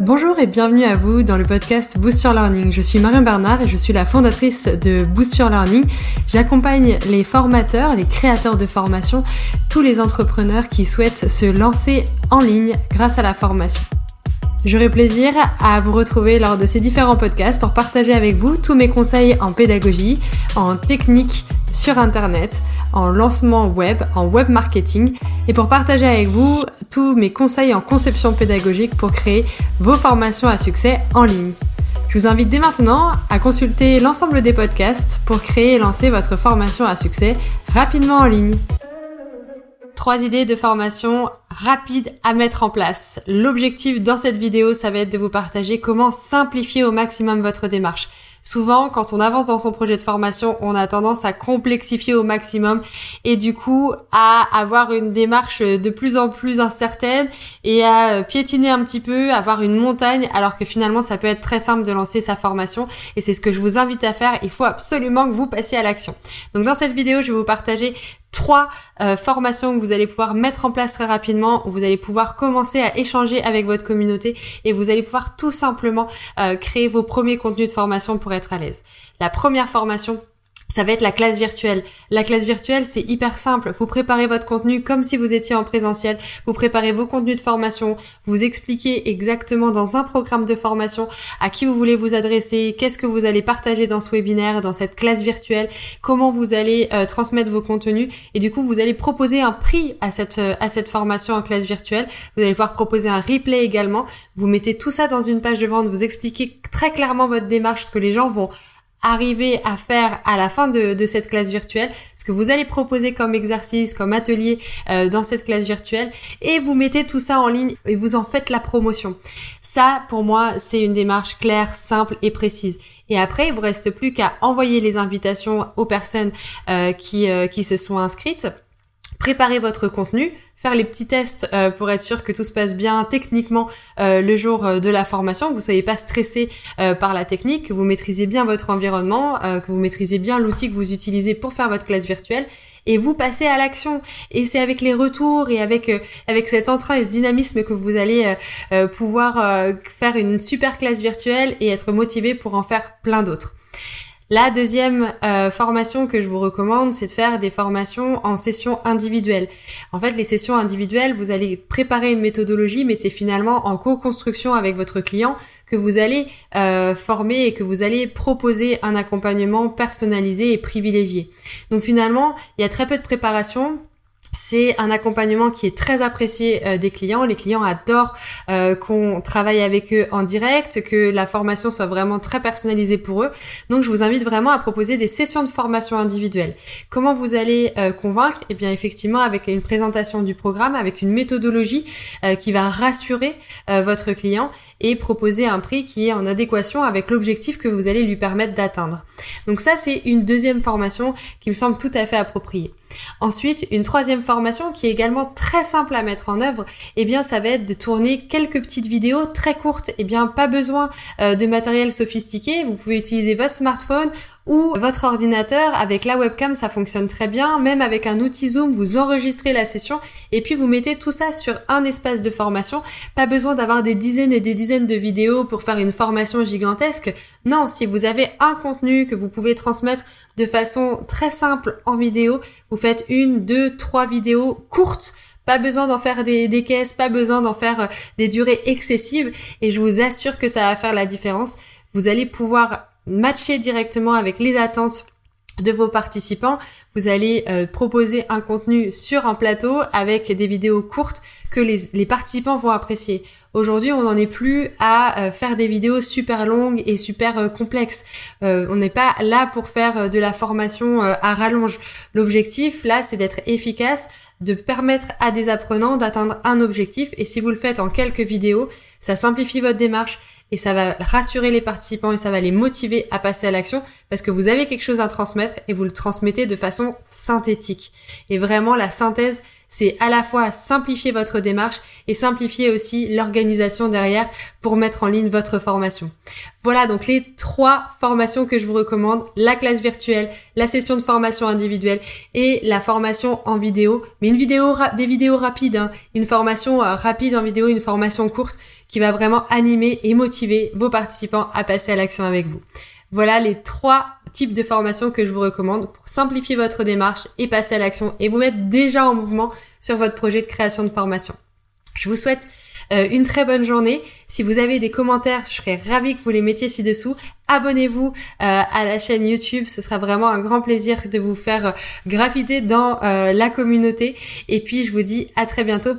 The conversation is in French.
Bonjour et bienvenue à vous dans le podcast Boost Your Learning. Je suis Marion Bernard et je suis la fondatrice de Boost Your Learning. J'accompagne les formateurs, les créateurs de formation, tous les entrepreneurs qui souhaitent se lancer en ligne grâce à la formation. J'aurai plaisir à vous retrouver lors de ces différents podcasts pour partager avec vous tous mes conseils en pédagogie, en technique sur Internet, en lancement web, en web marketing et pour partager avec vous tous mes conseils en conception pédagogique pour créer vos formations à succès en ligne. Je vous invite dès maintenant à consulter l'ensemble des podcasts pour créer et lancer votre formation à succès rapidement en ligne. Trois idées de formation rapides à mettre en place. L'objectif dans cette vidéo, ça va être de vous partager comment simplifier au maximum votre démarche. Souvent, quand on avance dans son projet de formation, on a tendance à complexifier au maximum et du coup à avoir une démarche de plus en plus incertaine et à piétiner un petit peu, avoir une montagne, alors que finalement ça peut être très simple de lancer sa formation et c'est ce que je vous invite à faire. Il faut absolument que vous passiez à l'action. Donc dans cette vidéo, je vais vous partager trois euh, formations que vous allez pouvoir mettre en place très rapidement, où vous allez pouvoir commencer à échanger avec votre communauté et vous allez pouvoir tout simplement euh, créer vos premiers contenus de formation pour être à l'aise. La première formation, ça va être la classe virtuelle. La classe virtuelle, c'est hyper simple. Vous préparez votre contenu comme si vous étiez en présentiel. Vous préparez vos contenus de formation. Vous expliquez exactement dans un programme de formation à qui vous voulez vous adresser, qu'est-ce que vous allez partager dans ce webinaire, dans cette classe virtuelle, comment vous allez euh, transmettre vos contenus. Et du coup, vous allez proposer un prix à cette, euh, à cette formation en classe virtuelle. Vous allez pouvoir proposer un replay également. Vous mettez tout ça dans une page de vente. Vous expliquez très clairement votre démarche, ce que les gens vont arriver à faire à la fin de, cette classe virtuelle, ce que vous allez proposer comme exercice, comme atelier euh, dans cette classe virtuelle, et vous mettez tout ça en ligne et vous en faites la promotion. Ça, pour moi, c'est une démarche claire, simple et précise. Et après, il vous reste plus qu'à envoyer les invitations aux personnes euh, qui, euh, qui se sont inscrites préparer votre contenu, faire les petits tests euh, pour être sûr que tout se passe bien techniquement euh, le jour euh, de la formation, que vous soyez pas stressé par la technique, que vous maîtrisez bien votre environnement, que vous maîtrisez bien l'outil que vous utilisez pour faire votre classe virtuelle et vous passez à l'action. Et c'est avec les retours et avec avec cet entrain et ce dynamisme que vous allez pouvoir faire une super classe virtuelle et être motivé pour en faire plein d'autres. La deuxième euh, formation que je vous recommande, c'est de faire des formations en session individuelle. En fait, les sessions individuelles, vous allez préparer une méthodologie, mais c'est finalement en co-construction avec votre client que vous allez euh, former et que vous allez proposer un accompagnement personnalisé et privilégié. Donc finalement, il y a très peu de préparation c'est un accompagnement qui est très apprécié euh, des clients. Les clients adorent euh, qu'on travaille avec eux en direct, que la formation soit vraiment très personnalisée pour eux. Donc je vous invite vraiment à proposer des sessions de formation individuelle. Comment vous allez euh, convaincre? Eh bien effectivement avec une présentation du programme, avec une méthodologie qui va rassurer votre client et proposer un prix qui est en adéquation avec l'objectif que vous allez lui permettre d'atteindre. Donc ça c'est une deuxième formation qui me semble tout à fait appropriée. Ensuite, une troisième formation qui est également très simple à mettre en œuvre, eh bien ça va être de tourner quelques petites vidéos très courtes. Eh bien pas besoin euh, de matériel sophistiqué, vous pouvez utiliser votre smartphone ou votre ordinateur avec la webcam ça fonctionne très bien. Même avec un outil zoom vous enregistrez la session et puis vous mettez tout ça sur un espace de formation. Pas besoin d'avoir des dizaines et des dizaines de vidéos pour faire une formation gigantesque. Non si vous avez un contenu que vous pouvez transmettre de façon très simple en vidéo vous faites une deux trois vidéos courtes. Pas besoin d'en faire des, caisses, pas besoin d'en faire euh, des durées excessives. Et je vous assure que ça va faire la différence. Vous allez pouvoir matcher directement avec les attentes de vos participants. Vous allez euh, proposer un contenu sur un plateau avec des vidéos courtes que les, participants vont apprécier. Aujourd'hui, on n'en est plus à euh, faire des vidéos super longues et super euh, complexes. on n'est pas là pour faire de la formation à rallonge. L'objectif, là, c'est d'être efficace, de permettre à des apprenants d'atteindre un objectif. Et si vous le faites en quelques vidéos, ça simplifie votre démarche et ça va rassurer les participants et ça va les motiver à passer à l'action parce que vous avez quelque chose à transmettre et vous le transmettez de façon synthétique. Et vraiment, la synthèse, c'est à la fois simplifier votre démarche et simplifier aussi l'organisation derrière pour mettre en ligne votre formation. Voilà donc les trois formations que je vous recommande, la classe virtuelle, la session de formation individuelle et la formation en vidéo, mais une vidéo des vidéos rapides, hein. une formation euh, rapide en vidéo, une formation courte qui va vraiment animer et motiver vos participants à passer à l'action avec vous. Voilà les trois types de formations que je vous recommande pour simplifier votre démarche et passer à l'action et vous mettre déjà en mouvement sur votre projet de création de formation. Je vous souhaite euh, une très bonne journée. Si vous avez des commentaires, je serais ravie que vous les mettiez ci-dessous. Abonnez-vous euh, à la chaîne YouTube, ce sera vraiment un grand plaisir de vous faire euh, graviter dans la communauté. Et puis je vous dis à très bientôt